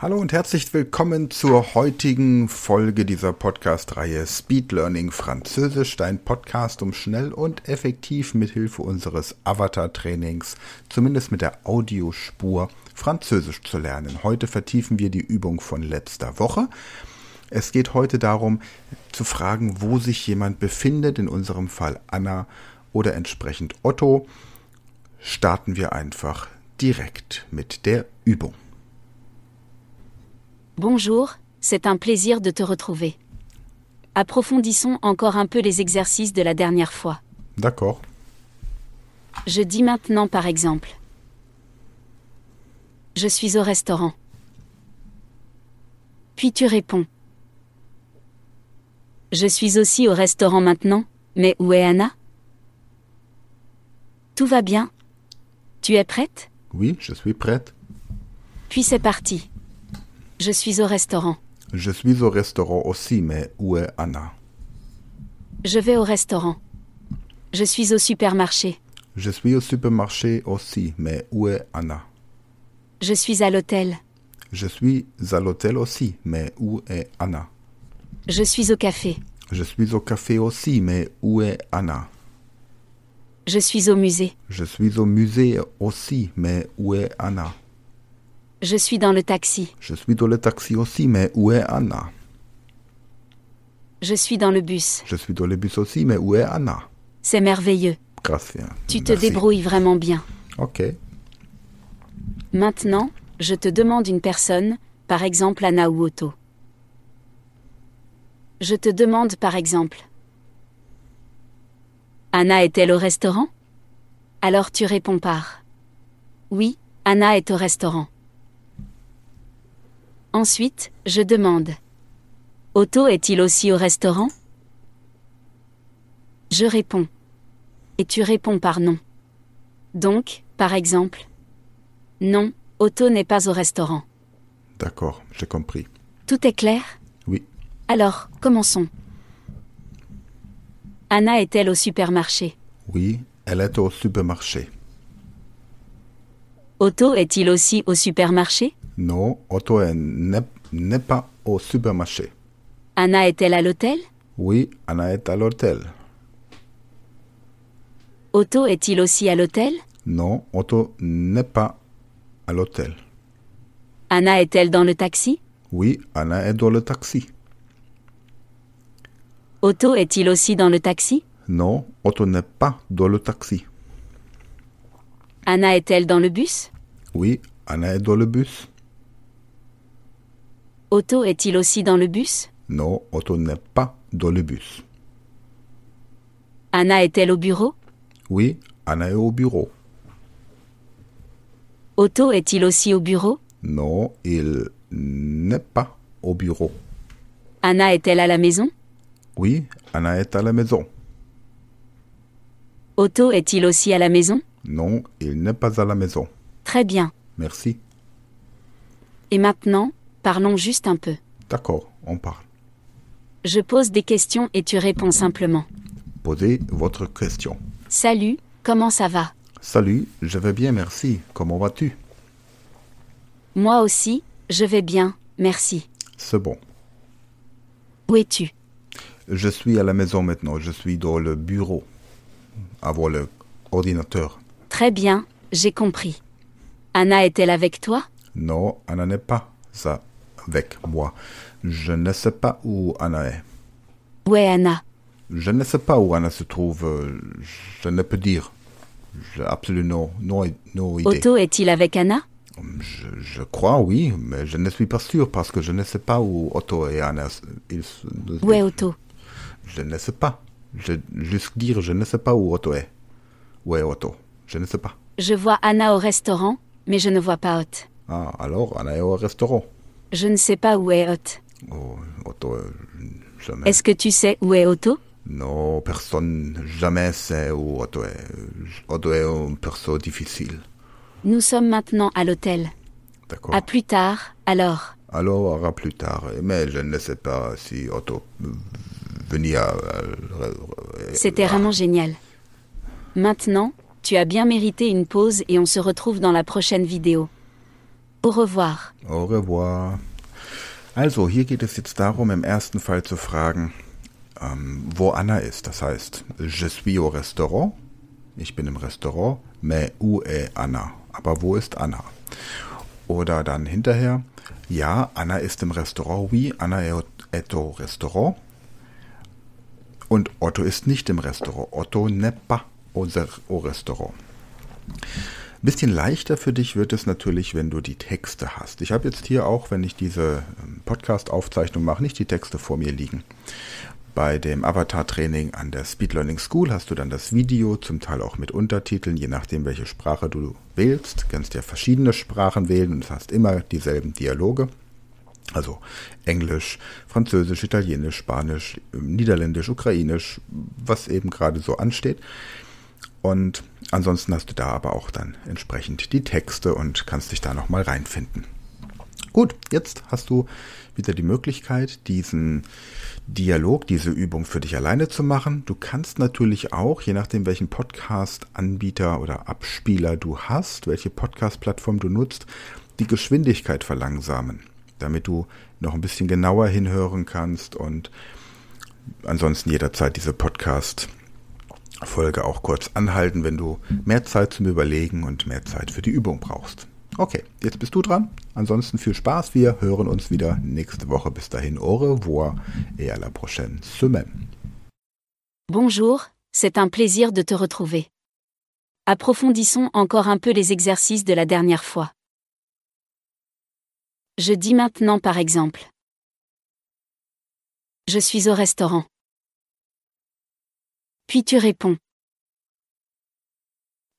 Hallo und herzlich willkommen zur heutigen Folge dieser Podcast-Reihe Speed Learning Französisch, dein Podcast, um schnell und effektiv mit Hilfe unseres Avatar-Trainings, zumindest mit der Audiospur, Französisch zu lernen. Heute vertiefen wir die Übung von letzter Woche. Es geht heute darum, zu fragen, wo sich jemand befindet, in unserem Fall Anna oder entsprechend Otto. Starten wir einfach direkt mit der Übung. Bonjour, c'est un plaisir de te retrouver. Approfondissons encore un peu les exercices de la dernière fois. D'accord. Je dis maintenant par exemple. Je suis au restaurant. Puis tu réponds. Je suis aussi au restaurant maintenant, mais où est Anna? Tout va bien? Tu es prête? Oui, je suis prête. Puis c'est parti. Je suis au restaurant. Je suis au restaurant aussi, mais où est Anna Je vais au restaurant. Je suis au supermarché. Je suis au supermarché aussi, mais où est Anna Je suis à l'hôtel. Je suis à l'hôtel aussi, mais où est Anna Je suis au café. Je suis au café aussi, mais où est Anna Je suis au musée. Je suis au musée aussi, mais où est Anna Je suis dans le taxi. Je suis dans le taxi aussi, mais où est Anna? Je suis dans le bus. Je suis dans le bus aussi, mais où est Anna? C'est merveilleux. Gracias. Tu te Merci. débrouilles vraiment bien. Ok. Maintenant, je te demande une personne, par exemple Anna ou Otto. Je te demande par exemple. Anna est-elle au restaurant? Alors tu réponds par. Oui, Anna est au restaurant. Ensuite, je demande. Otto est-il aussi au restaurant? Je réponds. Et tu réponds par non. Donc, par exemple. Non, Otto n'est pas au restaurant. D'accord, j'ai compris. Tout est clair? Oui. Alors, commençons. Anna est-elle au supermarché? Oui, elle est au supermarché. Otto est-il aussi au supermarché? Non, Otto est- n'est n'est pas au supermarché. Anna est-elle à l'hôtel? Oui, Anna est à l'hôtel. Otto est-il aussi à l'hôtel? Non, Otto n'est pas à l'hôtel. Anna est-elle dans le taxi? Oui, Anna est dans le taxi. Otto est-il aussi dans le taxi? Non, Otto n'est pas dans le taxi. Anna est-elle dans le bus? Oui, Anna est dans le bus. Otto est-il aussi dans le bus? Non, Otto n'est pas dans le bus. Anna est-elle au bureau? Oui, Anna est au bureau. Otto est-il aussi au bureau? Non, il n'est pas au bureau. Anna est-elle à la maison? Oui, Anna est à la maison. Otto est-il aussi à la maison? Non, il n'est pas à la maison. Très bien. Merci. Et maintenant, parlons juste un peu. D'accord, on parle. Je pose des questions et tu réponds simplement. Posez votre question. Salut, comment ça va? Salut, je vais bien, merci. Comment vas-tu? Moi aussi, je vais bien, merci. C'est bon. Où es-tu? Je suis à la maison maintenant. Je suis dans le bureau. Avoir le ordinateur. Très bien, j'ai compris. Anna est-elle avec toi? Non, Anna n'est pas ça avec moi. Je ne sais pas où Anna est. Où est Anna? Je ne sais pas où Anna se trouve. euh, Je ne peux dire. J'ai absolument no, no idée. Otto est-il avec Anna? Je, je crois, oui, mais je ne suis pas sûr parce que je ne sais pas où Otto et Anna. Ils, Où est Otto? Je ne sais pas. Je juste dire, je ne sais pas où Otto est. Où est Otto? Je ne sais pas. Je vois Anna au restaurant, mais je ne vois pas Otto. Ah, alors Anna est au restaurant. Je ne sais pas où est Otto. Oh, Otto, euh, jamais. Est-ce que tu sais où est Otto? Non, personne jamais sait où Otto est. Otto est un perso difficile. Nous sommes maintenant à l'hôtel. D'accord. À plus tard, alors. Alors, à plus tard. Mais je ne sais pas si Otto venait à... C'était vraiment génial. Maintenant, tu as bien mérité une pause et on se retrouve dans la prochaine vidéo. Au revoir. Au revoir. Also, hier geht es jetzt darum, im ersten Fall zu fragen, ähm, wo Anna ist. Das heißt, je suis au restaurant. Ich bin im Restaurant. Mais où est Anna? Aber wo ist Anna? Oder dann hinterher, ja, Anna ist im Restaurant. Oui, Anna est au Restaurant. Und Otto ist nicht im Restaurant. Otto n'est pas au Restaurant. Ein bisschen leichter für dich wird es natürlich, wenn du die Texte hast. Ich habe jetzt hier auch, wenn ich diese ähm, Podcast-Aufzeichnung mache, nicht die Texte vor mir liegen. Bei dem Avatar-Training an der Speed Learning School hast du dann das Video, zum Teil auch mit Untertiteln, je nachdem, welche Sprache du wählst. Du kannst ja verschiedene Sprachen wählen und hast immer dieselben Dialoge. Also Englisch, Französisch, Italienisch, Spanisch, Niederländisch, Ukrainisch, was eben gerade so ansteht. Und ansonsten hast du da aber auch dann entsprechend die Texte und kannst dich da nochmal reinfinden. Gut, jetzt hast du wieder die Möglichkeit, diesen Dialog, diese Übung für dich alleine zu machen. Du kannst natürlich auch, je nachdem welchen Podcast-Anbieter oder Abspieler du hast, welche Podcast-Plattform du nutzt, die Geschwindigkeit verlangsamen, damit du noch ein bisschen genauer hinhören kannst und ansonsten jederzeit diese Podcast Folge auch kurz anhalten, wenn du mehr Zeit zum Überlegen und mehr Zeit für die Übung brauchst. Okay, jetzt bist du dran. Ansonsten viel Spaß. Wir hören uns wieder nächste Woche. Bis dahin, au revoir et à la prochaine semaine. Bonjour, c'est un plaisir de te retrouver. Approfondissons encore un peu les exercices de la dernière fois. Je dis maintenant par exemple. Je suis au restaurant. Puis tu réponds.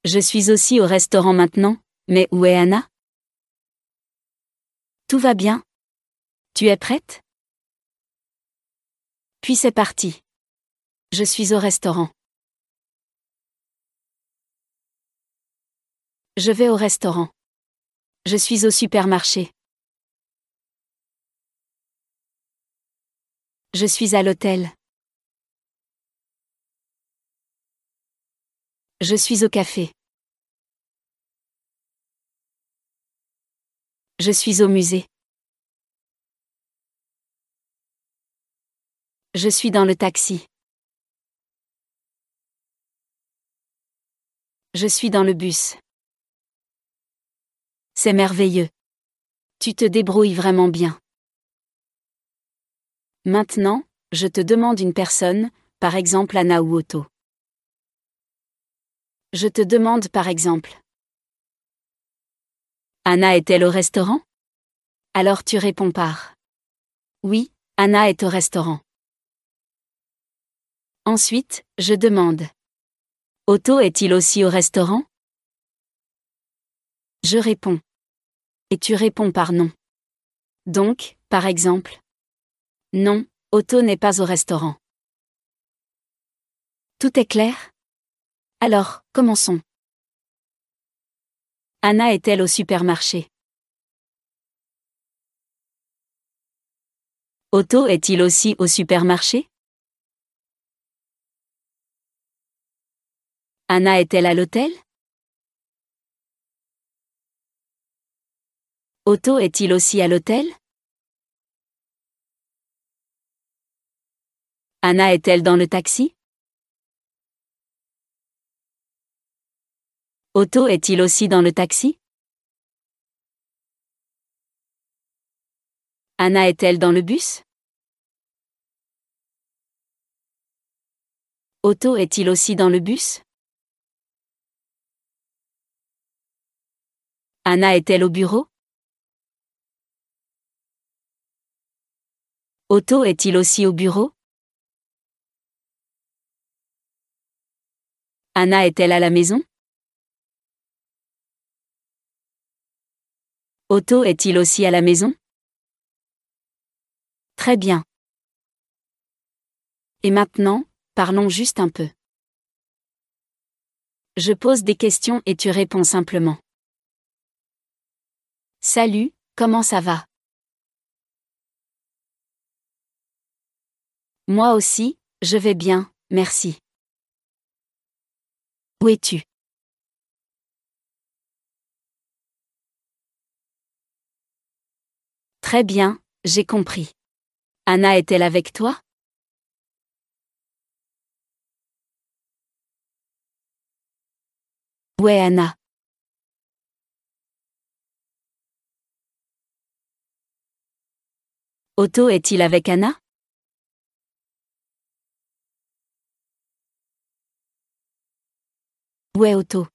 Je suis aussi au restaurant maintenant, mais où est Anna? Tout va bien? Tu es prête? Puis c'est parti. Je suis au restaurant. Je vais au restaurant. Je suis au supermarché. Je suis à l'hôtel. Je suis au café. Je suis au musée. Je suis dans le taxi. Je suis dans le bus. C'est merveilleux. Tu te débrouilles vraiment bien. Maintenant, je te demande une personne, par exemple Anna ou Otto. Je te demande par exemple. Anna est-elle au restaurant? Alors tu réponds par. Oui, Anna est au restaurant. Ensuite, je demande. Otto est-il aussi au restaurant? Je réponds. Et tu réponds par non. Donc, par exemple. Non, Otto n'est pas au restaurant. Tout est clair? Alors, commençons. Anna est-elle au supermarché? Otto est-il aussi au supermarché? Anna est-elle à l'hôtel? Otto est-il aussi à l'hôtel? Anna est-elle dans le taxi? Otto est-il aussi dans le taxi? Anna est-elle dans le bus? Otto est-il aussi dans le bus? Anna est-elle au bureau? Otto est-il aussi au bureau? Anna est-elle à la maison? Otto est-il aussi à la maison? Très bien. Et maintenant, parlons juste un peu. Je pose des questions et tu réponds simplement. Salut, comment ça va? Moi aussi, je vais bien, merci. Où es-tu? Très bien, j'ai compris. Anna est-elle avec toi? Est Anna. Otto est-il avec Anna? Est Otto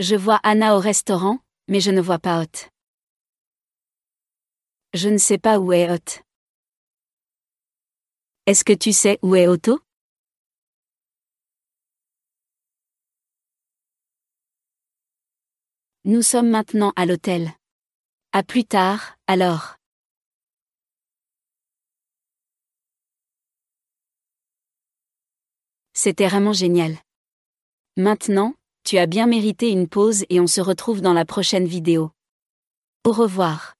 Je vois Anna au restaurant, mais je ne vois pas Hot. Je ne sais pas où est Hot. Est-ce que tu sais où est Otto? Nous sommes maintenant à l'hôtel. À plus tard, alors. C'était vraiment génial. Maintenant, tu as bien mérité une pause et on se retrouve dans la prochaine vidéo. Au revoir.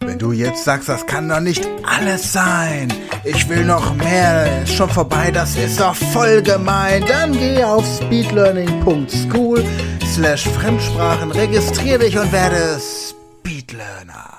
Wenn du jetzt sagst, das kann doch nicht alles sein, ich will noch mehr, ist schon vorbei, das ist doch voll gemein, dann geh auf speedlearning.school slash Fremdsprachen, registrier dich und werde Speedlearner.